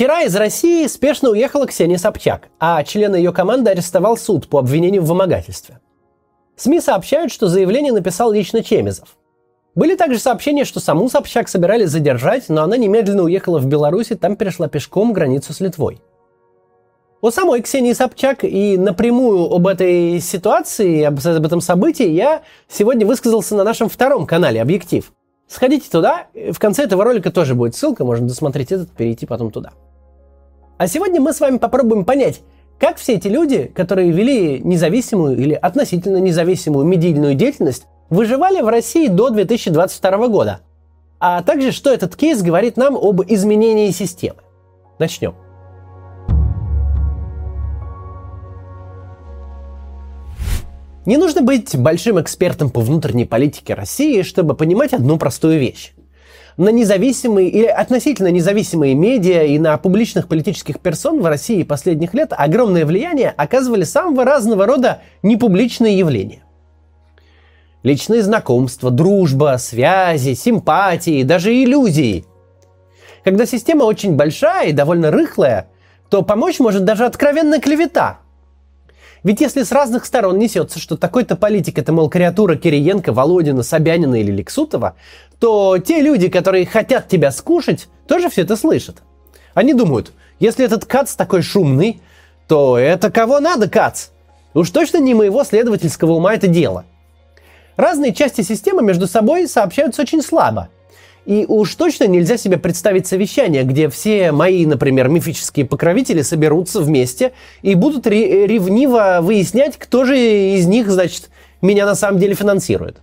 Вчера из России спешно уехала Ксения Собчак, а члена ее команды арестовал суд по обвинению в вымогательстве. СМИ сообщают, что заявление написал лично Чемизов. Были также сообщения, что саму Собчак собирались задержать, но она немедленно уехала в Беларусь и там перешла пешком границу с Литвой. У самой Ксении Собчак и напрямую об этой ситуации, об, об этом событии я сегодня высказался на нашем втором канале «Объектив». Сходите туда, в конце этого ролика тоже будет ссылка, можно досмотреть этот, перейти потом туда. А сегодня мы с вами попробуем понять, как все эти люди, которые вели независимую или относительно независимую медийную деятельность, выживали в России до 2022 года, а также что этот кейс говорит нам об изменении системы. Начнем. Не нужно быть большим экспертом по внутренней политике России, чтобы понимать одну простую вещь. На независимые или относительно независимые медиа и на публичных политических персон в России последних лет огромное влияние оказывали самого разного рода непубличные явления. Личные знакомства, дружба, связи, симпатии, даже иллюзии. Когда система очень большая и довольно рыхлая, то помочь может даже откровенная клевета – ведь если с разных сторон несется, что такой-то политик это, мол, креатура Кириенко, Володина, Собянина или Лексутова, то те люди, которые хотят тебя скушать, тоже все это слышат. Они думают, если этот кац такой шумный, то это кого надо кац? Уж точно не моего следовательского ума это дело. Разные части системы между собой сообщаются очень слабо – и уж точно нельзя себе представить совещание, где все мои, например, мифические покровители соберутся вместе и будут ревниво выяснять, кто же из них, значит, меня на самом деле финансирует.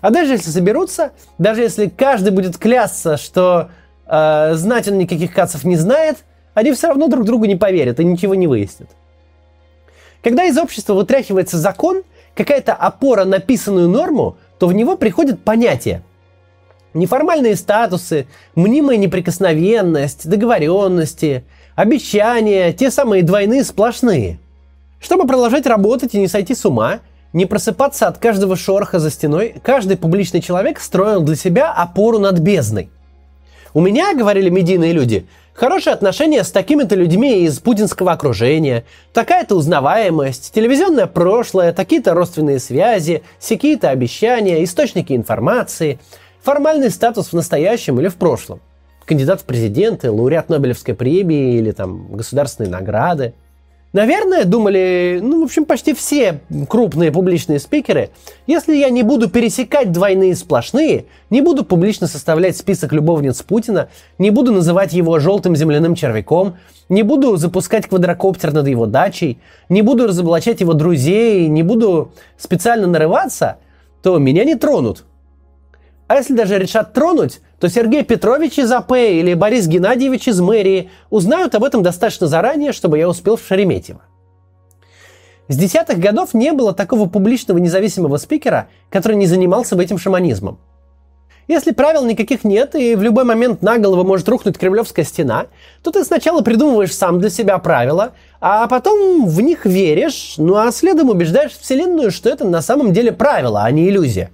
А даже если соберутся, даже если каждый будет клясться, что э, знать он никаких кацев не знает, они все равно друг другу не поверят и ничего не выяснят. Когда из общества вытряхивается закон, какая-то опора на писанную норму, то в него приходит понятие – Неформальные статусы, мнимая неприкосновенность, договоренности, обещания, те самые двойные сплошные. Чтобы продолжать работать и не сойти с ума, не просыпаться от каждого шороха за стеной, каждый публичный человек строил для себя опору над бездной. У меня, говорили медийные люди, хорошие отношения с такими-то людьми из путинского окружения, такая-то узнаваемость, телевизионное прошлое, такие-то родственные связи, какие-то обещания, источники информации – формальный статус в настоящем или в прошлом. Кандидат в президенты, лауреат Нобелевской премии или там государственные награды. Наверное, думали, ну, в общем, почти все крупные публичные спикеры, если я не буду пересекать двойные сплошные, не буду публично составлять список любовниц Путина, не буду называть его желтым земляным червяком, не буду запускать квадрокоптер над его дачей, не буду разоблачать его друзей, не буду специально нарываться, то меня не тронут. А если даже решат тронуть, то Сергей Петрович из АП или Борис Геннадьевич из мэрии узнают об этом достаточно заранее, чтобы я успел в Шереметьево. С десятых годов не было такого публичного независимого спикера, который не занимался бы этим шаманизмом. Если правил никаких нет, и в любой момент на голову может рухнуть кремлевская стена, то ты сначала придумываешь сам для себя правила, а потом в них веришь, ну а следом убеждаешь Вселенную, что это на самом деле правило, а не иллюзия.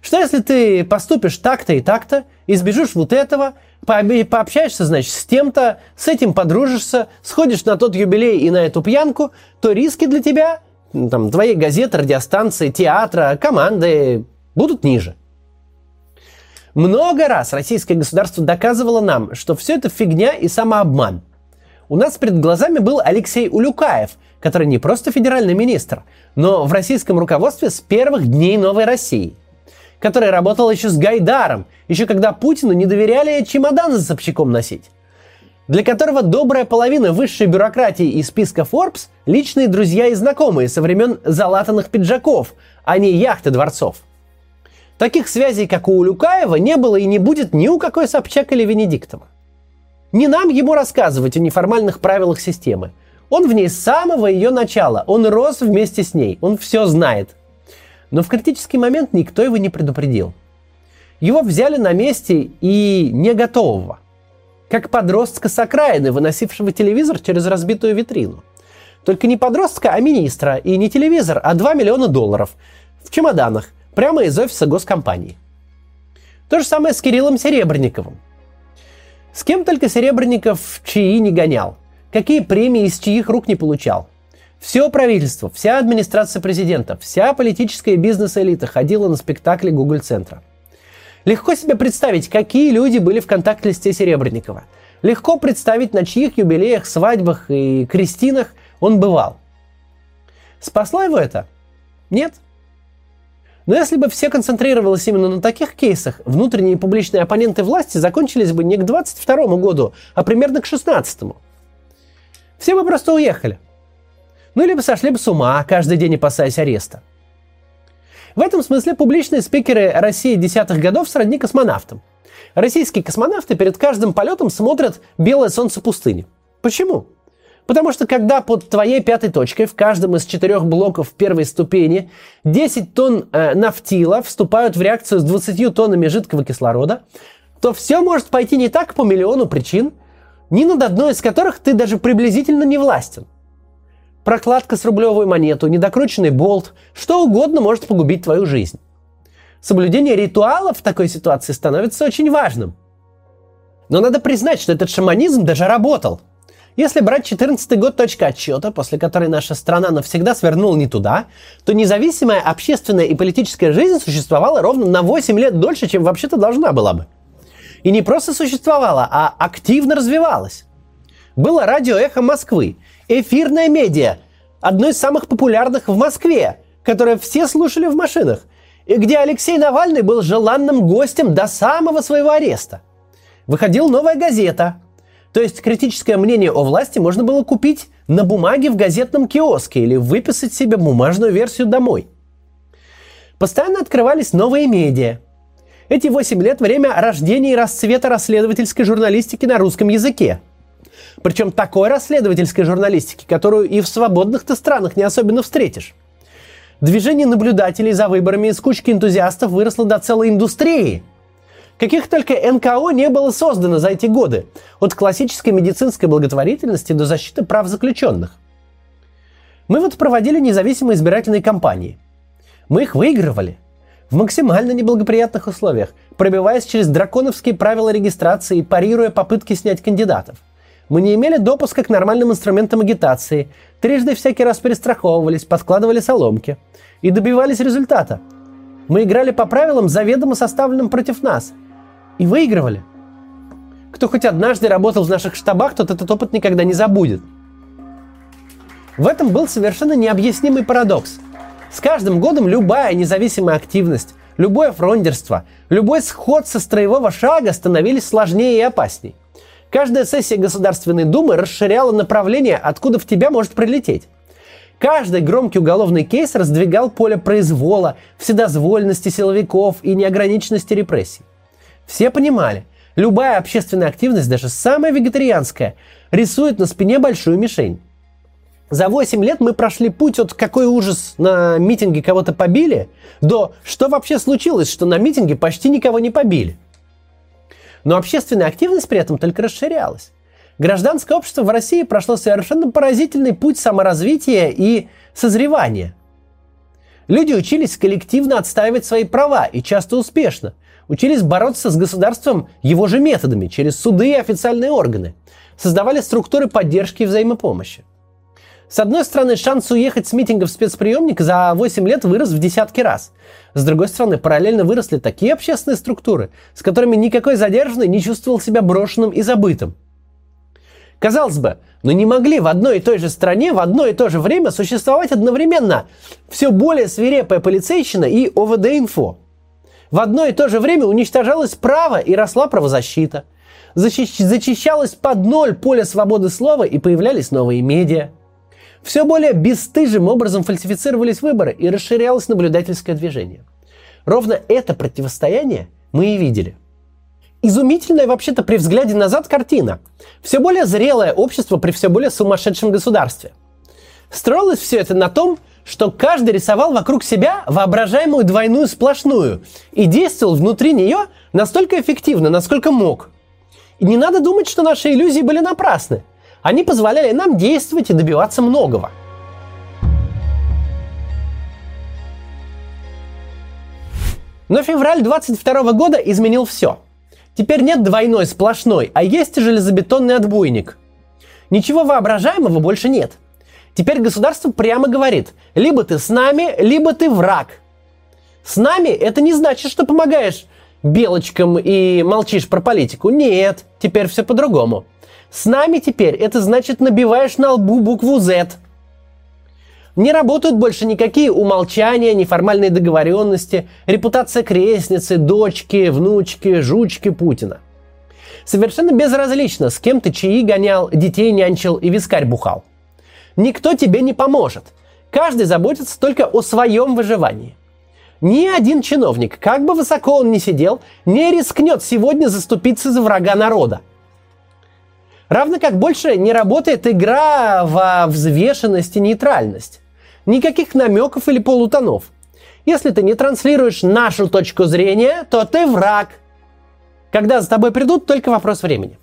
Что если ты поступишь так-то и так-то, избежишь вот этого, пообщаешься, значит, с тем-то, с этим подружишься, сходишь на тот юбилей и на эту пьянку, то риски для тебя, там, твоей газеты, радиостанции, театра, команды будут ниже. Много раз российское государство доказывало нам, что все это фигня и самообман. У нас перед глазами был Алексей Улюкаев, который не просто федеральный министр, но в российском руководстве с первых дней новой России – который работал еще с Гайдаром, еще когда Путину не доверяли чемодан за Собчаком носить для которого добрая половина высшей бюрократии из списка Forbes – личные друзья и знакомые со времен залатанных пиджаков, а не яхты дворцов. Таких связей, как у Улюкаева, не было и не будет ни у какой Собчак или Венедиктова. Не нам ему рассказывать о неформальных правилах системы. Он в ней с самого ее начала, он рос вместе с ней, он все знает. Но в критический момент никто его не предупредил. Его взяли на месте и не готового. Как подростка с окраины, выносившего телевизор через разбитую витрину. Только не подростка, а министра. И не телевизор, а 2 миллиона долларов. В чемоданах. Прямо из офиса госкомпании. То же самое с Кириллом Серебренниковым. С кем только Серебренников чьи не гонял. Какие премии из чьих рук не получал. Все правительство, вся администрация президента, вся политическая и бизнес-элита ходила на спектакли Google-центра. Легко себе представить, какие люди были в контакт-листе Серебренникова. Легко представить, на чьих юбилеях, свадьбах и крестинах он бывал. Спасло его это? Нет. Но если бы все концентрировалось именно на таких кейсах, внутренние публичные оппоненты власти закончились бы не к 22 году, а примерно к 16 -му. Все бы просто уехали. Ну, либо сошли бы с ума, каждый день опасаясь ареста. В этом смысле публичные спикеры России десятых годов сродни космонавтам. Российские космонавты перед каждым полетом смотрят белое солнце пустыни. Почему? Потому что когда под твоей пятой точкой в каждом из четырех блоков первой ступени 10 тонн э, нафтила вступают в реакцию с 20 тоннами жидкого кислорода, то все может пойти не так по миллиону причин, ни над одной из которых ты даже приблизительно не властен. Прокладка с рублевую монету, недокрученный болт, что угодно может погубить твою жизнь. Соблюдение ритуалов в такой ситуации становится очень важным. Но надо признать, что этот шаманизм даже работал. Если брать 14 год точка отсчета, после которой наша страна навсегда свернула не туда, то независимая общественная и политическая жизнь существовала ровно на 8 лет дольше, чем вообще-то должна была бы. И не просто существовала, а активно развивалась. Было радио «Эхо Москвы», эфирная медиа, одно из самых популярных в Москве, которое все слушали в машинах, и где Алексей Навальный был желанным гостем до самого своего ареста. Выходила новая газета. То есть критическое мнение о власти можно было купить на бумаге в газетном киоске или выписать себе бумажную версию домой. Постоянно открывались новые медиа. Эти 8 лет – время рождения и расцвета расследовательской журналистики на русском языке – причем такой расследовательской журналистики, которую и в свободных-то странах не особенно встретишь. Движение наблюдателей за выборами из кучки энтузиастов выросло до целой индустрии. Каких только НКО не было создано за эти годы, от классической медицинской благотворительности до защиты прав заключенных. Мы вот проводили независимые избирательные кампании. Мы их выигрывали в максимально неблагоприятных условиях, пробиваясь через драконовские правила регистрации и парируя попытки снять кандидатов. Мы не имели допуска к нормальным инструментам агитации, трижды всякий раз перестраховывались, подкладывали соломки и добивались результата. Мы играли по правилам, заведомо составленным против нас. И выигрывали. Кто хоть однажды работал в наших штабах, тот этот опыт никогда не забудет. В этом был совершенно необъяснимый парадокс. С каждым годом любая независимая активность, любое фрондерство, любой сход со строевого шага становились сложнее и опасней. Каждая сессия Государственной Думы расширяла направление, откуда в тебя может прилететь. Каждый громкий уголовный кейс раздвигал поле произвола, вседозволенности силовиков и неограниченности репрессий. Все понимали, любая общественная активность, даже самая вегетарианская, рисует на спине большую мишень. За 8 лет мы прошли путь от какой ужас на митинге кого-то побили, до что вообще случилось, что на митинге почти никого не побили – но общественная активность при этом только расширялась. Гражданское общество в России прошло совершенно поразительный путь саморазвития и созревания. Люди учились коллективно отстаивать свои права и часто успешно. Учились бороться с государством его же методами, через суды и официальные органы. Создавали структуры поддержки и взаимопомощи. С одной стороны, шанс уехать с митинга в спецприемник за 8 лет вырос в десятки раз. С другой стороны, параллельно выросли такие общественные структуры, с которыми никакой задержанный не чувствовал себя брошенным и забытым. Казалось бы, но не могли в одной и той же стране в одно и то же время существовать одновременно все более свирепая полицейщина и ОВД-инфо. В одно и то же время уничтожалось право и росла правозащита. Зачищалось под ноль поле свободы слова и появлялись новые медиа. Все более бесстыжим образом фальсифицировались выборы и расширялось наблюдательское движение. Ровно это противостояние мы и видели. Изумительная вообще-то при взгляде назад картина. Все более зрелое общество при все более сумасшедшем государстве. Строилось все это на том, что каждый рисовал вокруг себя воображаемую двойную сплошную и действовал внутри нее настолько эффективно, насколько мог. И не надо думать, что наши иллюзии были напрасны. Они позволяли нам действовать и добиваться многого. Но февраль 22 года изменил все. Теперь нет двойной сплошной, а есть железобетонный отбойник. Ничего воображаемого больше нет. Теперь государство прямо говорит, либо ты с нами, либо ты враг. С нами это не значит, что помогаешь белочкам и молчишь про политику. Нет, теперь все по-другому. С нами теперь это значит набиваешь на лбу букву Z. Не работают больше никакие умолчания, неформальные договоренности, репутация крестницы, дочки, внучки, жучки Путина. Совершенно безразлично, с кем ты чаи гонял, детей нянчил и вискарь бухал. Никто тебе не поможет. Каждый заботится только о своем выживании. Ни один чиновник, как бы высоко он ни сидел, не рискнет сегодня заступиться за врага народа. Равно как больше не работает игра во взвешенность и нейтральность. Никаких намеков или полутонов. Если ты не транслируешь нашу точку зрения, то ты враг. Когда за тобой придут, только вопрос времени.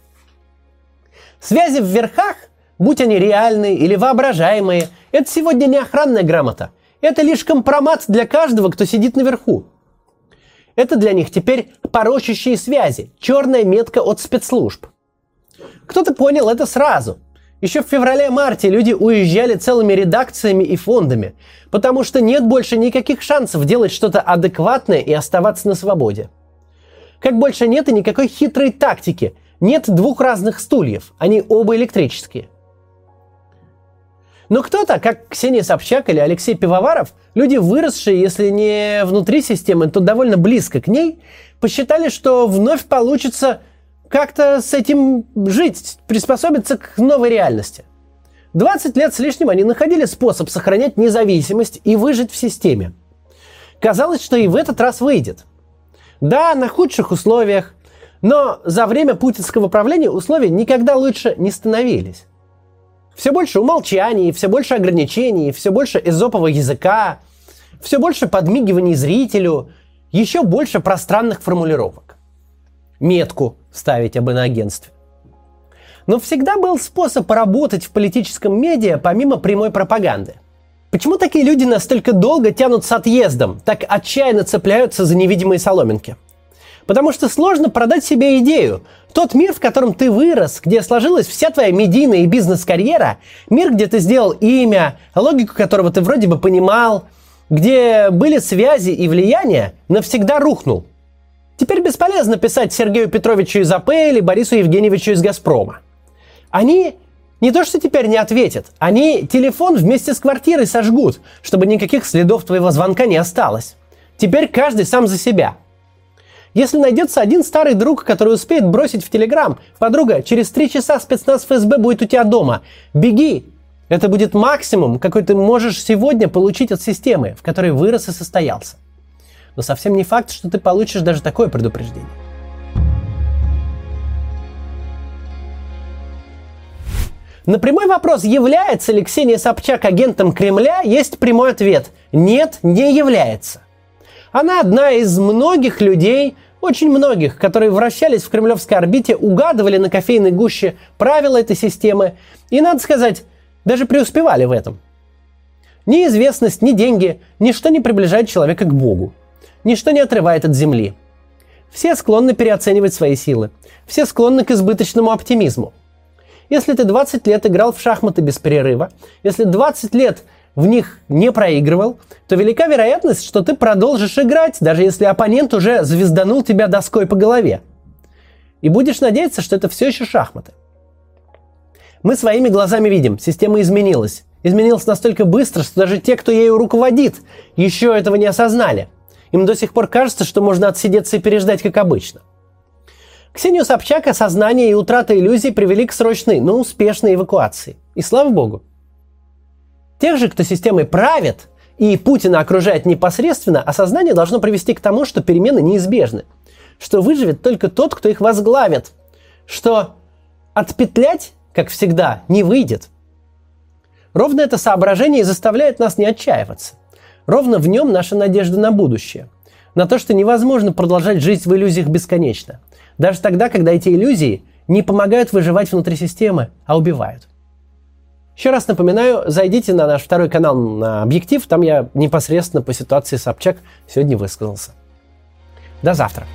Связи в верхах, будь они реальные или воображаемые, это сегодня не охранная грамота. Это лишь компромат для каждого, кто сидит наверху. Это для них теперь порочащие связи, черная метка от спецслужб. Кто-то понял это сразу. Еще в феврале-марте люди уезжали целыми редакциями и фондами, потому что нет больше никаких шансов делать что-то адекватное и оставаться на свободе. Как больше нет и никакой хитрой тактики. Нет двух разных стульев, они оба электрические. Но кто-то, как Ксения Собчак или Алексей Пивоваров, люди, выросшие, если не внутри системы, то довольно близко к ней, посчитали, что вновь получится как-то с этим жить, приспособиться к новой реальности. 20 лет с лишним они находили способ сохранять независимость и выжить в системе. Казалось, что и в этот раз выйдет. Да, на худших условиях, но за время путинского правления условия никогда лучше не становились. Все больше умолчаний, все больше ограничений, все больше эзопового языка, все больше подмигиваний зрителю, еще больше пространных формулировок. Метку ставить об иноагентстве. Но всегда был способ поработать в политическом медиа помимо прямой пропаганды. Почему такие люди настолько долго тянут с отъездом, так отчаянно цепляются за невидимые соломинки? Потому что сложно продать себе идею. Тот мир, в котором ты вырос, где сложилась вся твоя медийная и бизнес-карьера, мир, где ты сделал имя, логику которого ты вроде бы понимал, где были связи и влияния, навсегда рухнул. Теперь бесполезно писать Сергею Петровичу из АП или Борису Евгеньевичу из «Газпрома». Они не то что теперь не ответят, они телефон вместе с квартирой сожгут, чтобы никаких следов твоего звонка не осталось. Теперь каждый сам за себя – если найдется один старый друг, который успеет бросить в Телеграм, подруга, через три часа спецназ ФСБ будет у тебя дома. Беги! Это будет максимум, какой ты можешь сегодня получить от системы, в которой вырос и состоялся. Но совсем не факт, что ты получишь даже такое предупреждение. На прямой вопрос, является ли Ксения Собчак агентом Кремля, есть прямой ответ. Нет, не является. Она одна из многих людей, очень многих, которые вращались в кремлевской орбите, угадывали на кофейной гуще правила этой системы и, надо сказать, даже преуспевали в этом. Ни известность, ни деньги, ничто не приближает человека к Богу. Ничто не отрывает от земли. Все склонны переоценивать свои силы. Все склонны к избыточному оптимизму. Если ты 20 лет играл в шахматы без перерыва, если 20 лет в них не проигрывал, то велика вероятность, что ты продолжишь играть, даже если оппонент уже звезданул тебя доской по голове. И будешь надеяться, что это все еще шахматы. Мы своими глазами видим, система изменилась. Изменилась настолько быстро, что даже те, кто ею руководит, еще этого не осознали. Им до сих пор кажется, что можно отсидеться и переждать, как обычно. Ксению Собчак осознание и утрата иллюзий привели к срочной, но успешной эвакуации. И слава богу. Тех же, кто системой правит и Путина окружает непосредственно, осознание должно привести к тому, что перемены неизбежны. Что выживет только тот, кто их возглавит. Что отпетлять, как всегда, не выйдет. Ровно это соображение и заставляет нас не отчаиваться. Ровно в нем наша надежда на будущее. На то, что невозможно продолжать жить в иллюзиях бесконечно. Даже тогда, когда эти иллюзии не помогают выживать внутри системы, а убивают. Еще раз напоминаю, зайдите на наш второй канал на Объектив, там я непосредственно по ситуации Собчак сегодня высказался. До завтра.